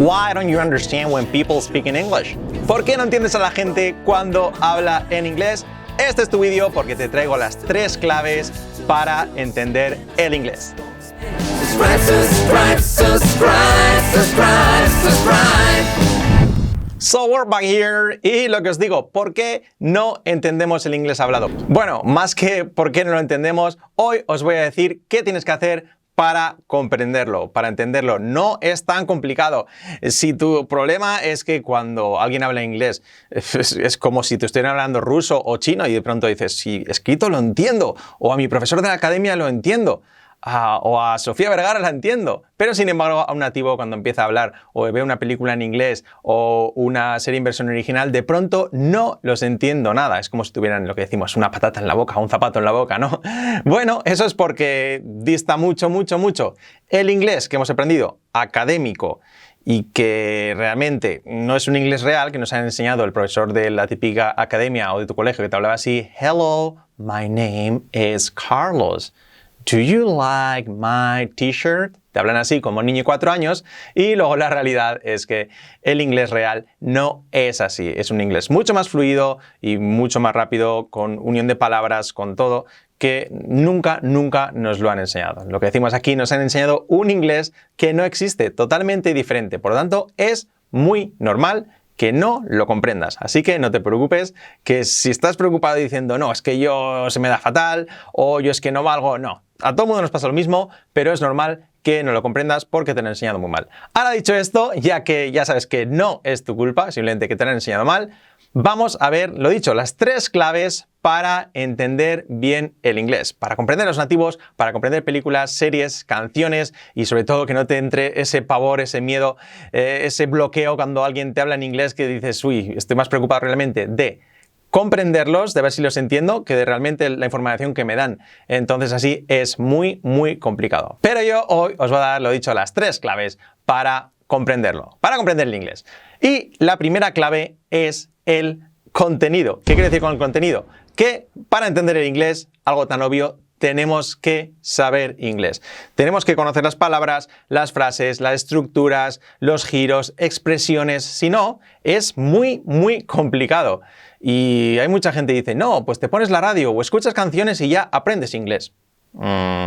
Why don't you understand when people speak in English? ¿Por qué no entiendes a la gente cuando habla en inglés? Este es tu vídeo porque te traigo las tres claves para entender el inglés. So we're back here y lo que os digo, ¿por qué no entendemos el inglés hablado? Bueno, más que por qué no lo entendemos, hoy os voy a decir qué tienes que hacer para comprenderlo, para entenderlo. No es tan complicado. Si tu problema es que cuando alguien habla inglés es, como si te estuvieran hablando ruso o chino y de pronto dices, si escrito lo entiendo, o a mi profesor de la academia lo entiendo o a Sofía Vergara la entiendo, pero sin embargo a un nativo cuando empieza a hablar o ve una película en inglés o una serie en versión original, de pronto no los entiendo nada. Es como si tuvieran lo que decimos, una patata en la boca, un zapato en la boca, ¿no? Bueno, eso es porque dista mucho, mucho, mucho. El inglés que hemos aprendido, académico, y que realmente no es un inglés real que nos ha enseñado el profesor de la típica academia o de tu colegio que te hablaba así, hello, my name is Carlos. Do you like my t-shirt? Te hablan así como niño de cuatro años y luego la realidad es que el inglés real no es así. Es un inglés mucho más fluido y mucho más rápido, con unión de palabras, con todo, que nunca, nunca nos lo han enseñado. Lo que decimos aquí nos han enseñado un inglés que no existe, totalmente diferente. Por lo tanto, es muy normal que no lo comprendas. Así que no te preocupes, que si estás preocupado diciendo, no, es que yo se me da fatal o yo es que no valgo, no. A todo mundo nos pasa lo mismo, pero es normal que no lo comprendas porque te lo han enseñado muy mal. Ahora dicho esto, ya que ya sabes que no es tu culpa, simplemente que te lo han enseñado mal, vamos a ver, lo dicho, las tres claves para entender bien el inglés, para comprender los nativos, para comprender películas, series, canciones y sobre todo que no te entre ese pavor, ese miedo, eh, ese bloqueo cuando alguien te habla en inglés que dices, uy, estoy más preocupado realmente de comprenderlos, de ver si los entiendo, que de realmente la información que me dan. Entonces así es muy, muy complicado. Pero yo hoy os voy a dar, lo dicho, las tres claves para comprenderlo, para comprender el inglés. Y la primera clave es el contenido. ¿Qué quiere decir con el contenido? Que para entender el inglés, algo tan obvio, tenemos que saber inglés. Tenemos que conocer las palabras, las frases, las estructuras, los giros, expresiones. Si no, es muy, muy complicado. Y hay mucha gente que dice, no, pues te pones la radio o escuchas canciones y ya aprendes inglés. Mm,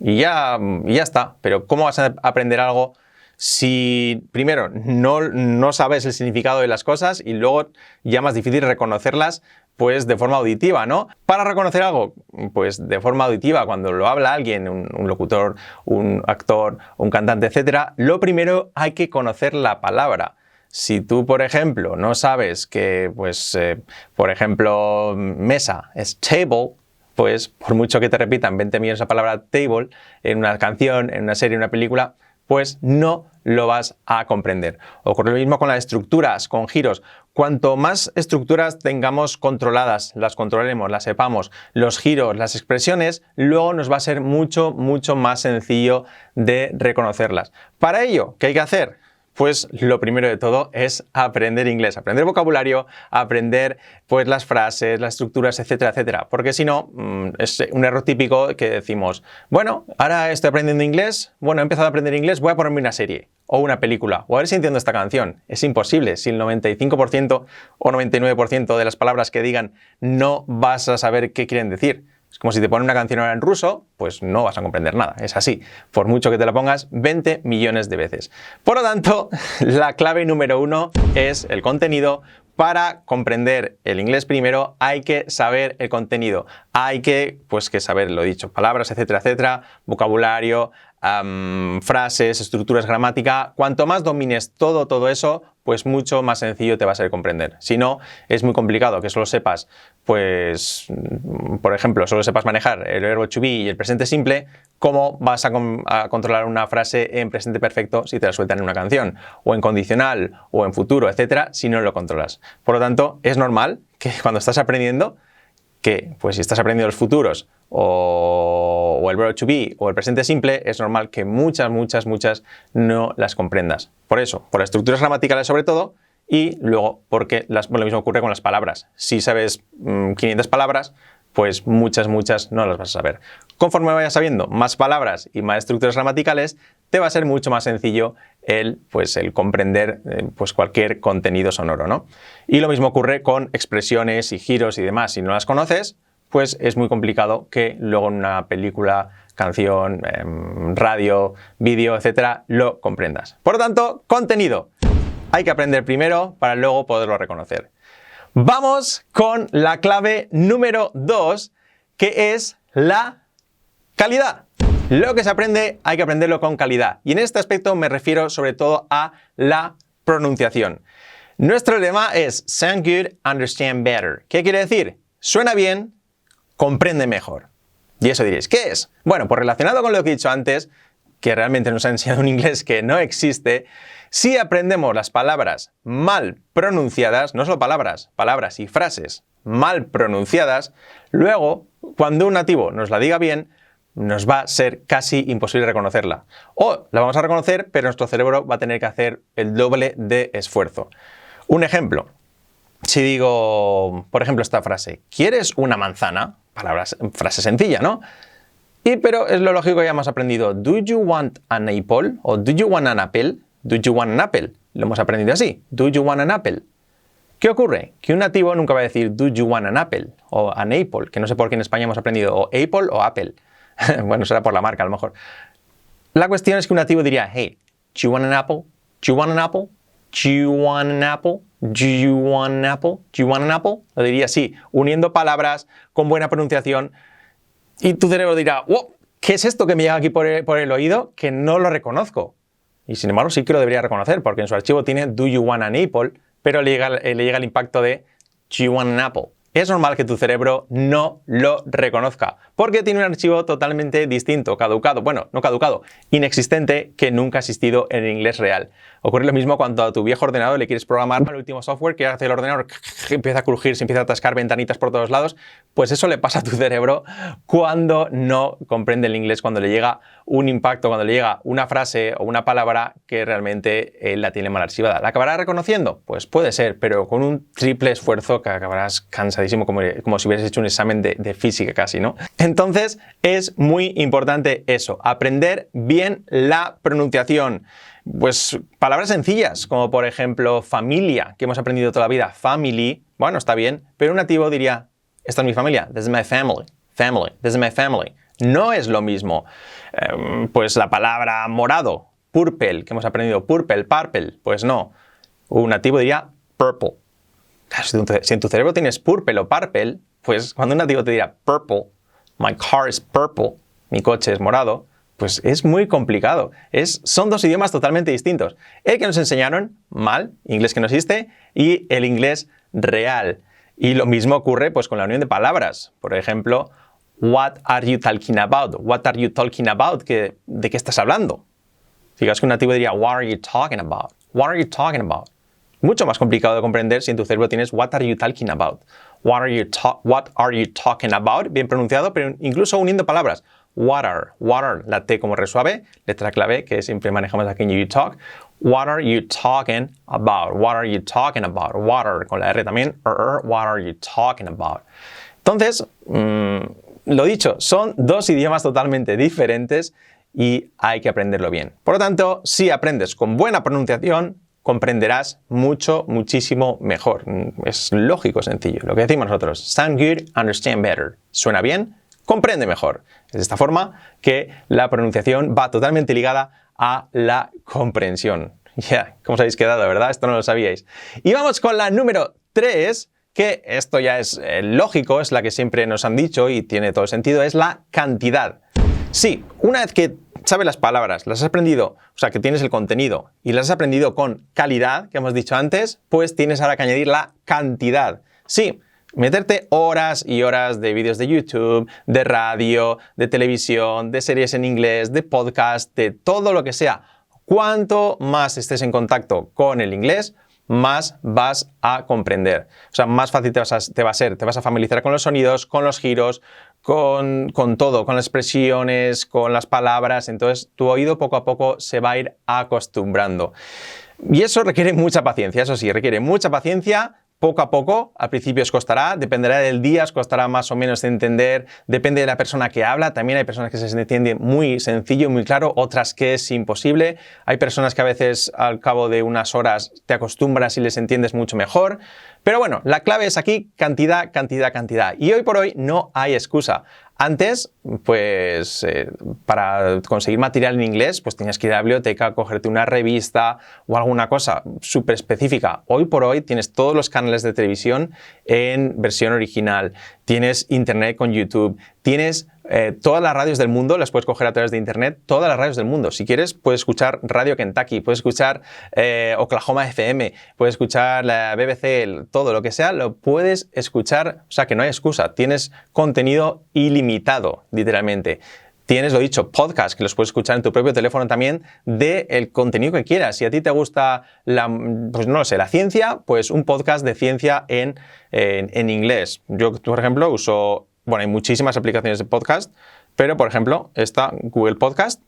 y, ya, ya está. Pero ¿cómo vas a aprender algo si primero no, no sabes el significado de las cosas y luego ya más difícil reconocerlas pues de forma auditiva, ¿no? Para reconocer algo, pues de forma auditiva, cuando lo habla alguien, un, locutor, un actor, un cantante, etcétera, lo primero hay que conocer la palabra. Si tú, por ejemplo, no sabes que, pues, eh, por ejemplo, mesa es table, pues por mucho que te repitan 20 millones la palabra table en una canción, en una serie, en una película, pues no lo vas a comprender. Ocurre lo mismo con las estructuras, con giros. Cuanto más estructuras tengamos controladas, las controlemos, las sepamos, los giros, las expresiones, luego nos va a ser mucho, mucho más sencillo de reconocerlas. Para ello, ¿qué hay que hacer? Pues lo primero de todo es aprender inglés, aprender vocabulario, aprender pues las frases, las estructuras, etcétera, etcétera. Porque si no, mm, es un error típico que decimos, bueno, ahora estoy aprendiendo inglés, bueno, he empezado a aprender inglés, voy a ponerme una serie o una película, o a ver si entiendo esta canción. Es imposible, si el 95% o 99% de las palabras que digan no vas a saber qué quieren decir. Es como si te ponen una canción ahora en ruso, pues no vas a comprender nada. Es así, por mucho que te la pongas 20 millones de veces. Por lo tanto, la clave número uno es el contenido. Para comprender el inglés primero hay que saber el contenido, hay que, pues que saber lo dicho, palabras, etcétera, etcétera, vocabulario, frases, estructuras, gramática. Cuanto más domines todo, todo eso, pues mucho más sencillo te va a ser comprender. Si no, es muy complicado que solo sepas, pues, mm, por ejemplo, solo sepas manejar el verbo to be y el presente simple, ¿cómo vas a, a, controlar una frase en presente perfecto si te la sueltan en una canción? O en condicional, o en futuro, etcétera, si no lo controlas. Por lo tanto, es normal que cuando estás aprendiendo, que, pues si estás aprendiendo los futuros o, el verbo to be o el presente simple, es normal que muchas, muchas, muchas no las comprendas. Por eso, por las estructuras gramaticales sobre todo, y luego porque lo mismo ocurre con las palabras. Si sabes 500 mm, palabras, pues muchas, muchas no las vas a saber. Conforme vayas sabiendo más palabras y más estructuras gramaticales, te va a ser mucho más sencillo el, pues, el comprender eh, pues, cualquier contenido sonoro. ¿no? Y lo mismo ocurre con expresiones y giros y demás. Si no las conoces, pues es muy complicado que luego en una película, canción, em, radio, vídeo, etcétera, lo comprendas. Por lo tanto, contenido. Hay que aprender primero para luego poderlo reconocer. Vamos con la clave número 2, que es la calidad. Lo que se aprende hay que aprenderlo con calidad. Y en este aspecto me refiero sobre todo a la pronunciación. Nuestro lema es Sound good, understand better. ¿Qué quiere decir? Suena bien, comprende mejor. Y eso diréis, ¿qué es? Bueno, pues relacionado con lo que he dicho antes, que realmente nos ha enseñado un inglés que no existe, si aprendemos las palabras mal pronunciadas, no solo palabras, palabras y frases mal pronunciadas, luego, cuando un nativo nos la diga bien, nos va a ser casi imposible reconocerla. O la vamos a reconocer, pero nuestro cerebro va a tener que hacer el doble de esfuerzo. Un ejemplo. Si digo, por ejemplo, esta frase, ¿quieres una manzana? Palabras, frase sencilla, ¿no? Y pero es lo lógico que hayamos aprendido. ¿Do you want an apple? O ¿do you want an apple? ¿Do you want an apple? Lo hemos aprendido así. ¿Do you want an apple? ¿Qué ocurre? Que un nativo nunca va a decir ¿Do you want an apple? o an apple, que no sé por qué en España hemos aprendido o apple o apple. bueno, será por la marca a lo mejor. La cuestión es que un nativo diría, hey, do you want an apple? Do you want an apple? Do you want an apple? Do you want an apple? Do you want an apple? Lo diría así, uniendo palabras con buena pronunciación. Y tu cerebro dirá, wow, ¿qué es esto que me llega aquí por el, oído que no lo reconozco? Y sin embargo sí que lo debería reconocer, porque en su archivo tiene Do you want an apple? Pero le llega, le llega el impacto de Do you want an apple? Es normal que tu cerebro no lo reconozca, porque tiene un archivo totalmente distinto, caducado, bueno, no caducado, inexistente, que nunca ha existido en inglés real. Ocurre lo mismo cuando a tu viejo ordenador le quieres programar el último software que hace el ordenador, empieza a crujir, se empieza a atascar ventanitas por todos lados, pues eso le pasa a tu cerebro cuando no comprende el inglés, cuando le llega un impacto, cuando le llega una frase o una palabra que realmente él la tiene mal archivada. ¿La acabará reconociendo? Pues puede ser, pero con un triple esfuerzo que acabarás cansadísimo como, como si hubieras hecho un examen de, de física casi, ¿no? Entonces es muy importante eso, aprender bien la pronunciación. Pues palabras sencillas, como por ejemplo familia, que hemos aprendido toda la vida, family, bueno, está bien, pero un nativo diría, esta es mi familia, this is my family, family, this is my family. No es lo mismo. Em, pues la palabra morado, purple, que hemos aprendido, purple, purple, pues no. Un nativo diría purple. Si en tu cerebro tienes purple o purple, pues cuando un nativo te dirá purple, my car is purple, mi coche es morado, pues es muy complicado. Es, son dos idiomas totalmente distintos. El que nos enseñaron mal, inglés que no existe, y el inglés real. Y lo mismo ocurre pues, con la unión de palabras. Por ejemplo, what are you talking about? What are you talking about? ¿De qué estás hablando? Fíjate que un nativo diría, what are you talking about? What are you talking about? Mucho más complicado de comprender si en tu cerebro tienes what are you talking about? What are you, what are you talking about? Bien pronunciado, pero incluso uniendo palabras water, water, la T como resuave, letra clave que siempre manejamos aquí en You Talk. What are you talking about? What are you talking about? Water, con la R también. Er, er, what are you talking about? Entonces, mm, lo dicho, son dos idiomas totalmente diferentes y hay que aprenderlo bien. Por lo tanto, si aprendes con buena pronunciación, comprenderás mucho, muchísimo mejor. Es lógico, sencillo. Lo que decimos nosotros, sound good, understand better. Suena bien, comprende mejor. Es de esta forma que la pronunciación va totalmente ligada a la comprensión. Ya, ¿cómo os habéis quedado, verdad? Esto no lo sabíais. Y vamos con la número 3, que esto ya es eh, lógico, es la que siempre nos han dicho y tiene todo sentido, es la cantidad. Sí, una vez que sabes las palabras, las has aprendido, o sea, que tienes el contenido y las has aprendido con calidad, que hemos dicho antes, pues tienes ahora que añadir la cantidad. Sí, meterte horas y horas de vídeos de YouTube, de radio, de televisión, de series en inglés, de podcast, de todo lo que sea. Cuanto más estés en contacto con el inglés, más vas a comprender. O sea, más fácil te, va a ser, te vas a familiarizar con los sonidos, con los giros, con, con, todo, con las expresiones, con las palabras. Entonces, tu oído poco a poco se va a ir acostumbrando. Y eso requiere mucha paciencia, eso sí, requiere mucha paciencia, poco a poco, al principio os costará, dependerá del día, os costará más o menos entender, depende de la persona que habla, también hay personas que se entienden muy sencillo, muy claro, otras que es imposible, hay personas que a veces al cabo de unas horas te acostumbras y les entiendes mucho mejor, pero bueno, la clave es aquí cantidad, cantidad, cantidad. Y hoy por hoy no hay excusa. Antes, pues eh, para conseguir material en inglés, pues tenías que ir a la biblioteca, cogerte una revista o alguna cosa súper específica. Hoy por hoy tienes todos los canales de televisión en versión original, tienes internet con YouTube, tienes eh, todas las radios del mundo las puedes coger a través de internet, todas las radios del mundo. Si quieres, puedes escuchar Radio Kentucky, puedes escuchar eh, Oklahoma FM, puedes escuchar la BBC, todo lo que sea, lo puedes escuchar. O sea que no hay excusa, tienes contenido ilimitado, literalmente. Tienes, lo dicho, podcast que los puedes escuchar en tu propio teléfono también del contenido que quieras. Si a ti te gusta la, pues no sé, la ciencia, pues un podcast de ciencia en, en inglés. Yo, por ejemplo, uso bueno, hay muchísimas aplicaciones de podcast, pero por ejemplo, esta Google Podcast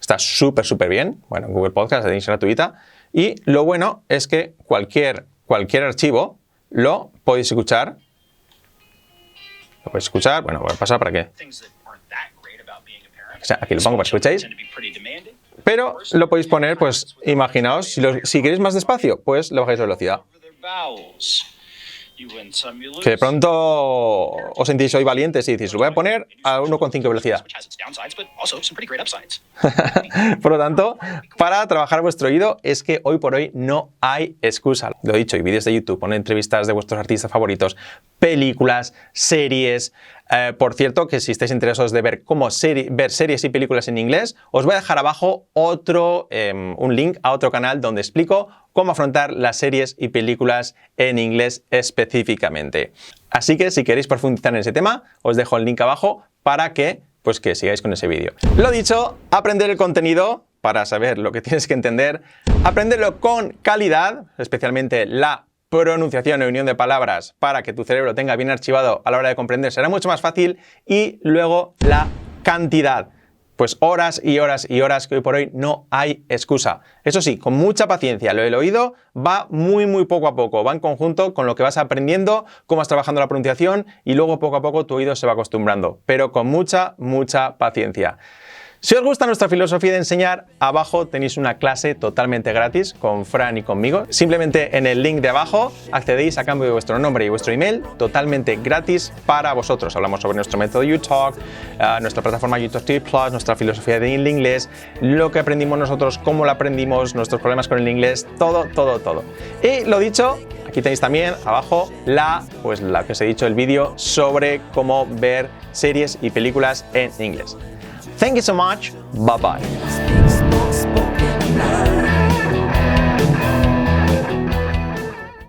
está súper, súper bien. Bueno, Google Podcast es gratuita. Y lo bueno es que cualquier, cualquier archivo lo podéis escuchar. Lo podéis escuchar. Bueno, voy a pasar para. O sea, aquí lo pongo para que escuchéis. Pero lo podéis poner, pues, imaginaos, si, si queréis más despacio, pues le bajáis la velocidad. Que de pronto os sentís hoy valientes y decís, lo voy a poner a 1,5 velocidad. por lo tanto, para trabajar vuestro oído es que hoy por hoy no hay excusa. Lo he dicho, hay vídeos de YouTube, ponen entrevistas de vuestros artistas favoritos, películas, series. Eh, por cierto, que si estáis interesados de ver cómo ver series y películas en inglés, os voy a dejar abajo otro, em, un link a otro canal donde explico cómo afrontar las series y películas en inglés específicamente. Así que si queréis profundizar en ese tema, os dejo el link abajo para que, pues, que sigáis con ese vídeo. Lo dicho, aprender el contenido para saber lo que tienes que entender, aprenderlo con calidad, especialmente la pronunciación y unión de palabras para que tu cerebro tenga bien archivado a la hora de comprender será mucho más fácil y luego la cantidad. Pues horas y horas y horas que hoy por hoy no hay excusa. Eso sí, con mucha paciencia. Lo del oído va muy, muy poco a poco. Va en conjunto con lo que vas aprendiendo, cómo vas trabajando la pronunciación y luego poco a poco tu oído se va acostumbrando. Pero con mucha, mucha paciencia. Si os gusta nuestra filosofía de enseñar, abajo tenéis una clase totalmente gratis con Fran y conmigo. Simplemente en el link de abajo accedéis a cambio de vuestro nombre y vuestro email, totalmente gratis para vosotros. Hablamos sobre nuestro método YouTalk, uh, nuestra plataforma YouTube Plus, nuestra filosofía de inglés, lo que aprendimos nosotros, cómo lo aprendimos, nuestros problemas con el inglés, todo, todo, todo. Y lo dicho, aquí tenéis también abajo la, pues la que os he dicho, el vídeo sobre cómo ver series y películas en inglés. Thank you so much. Bye bye.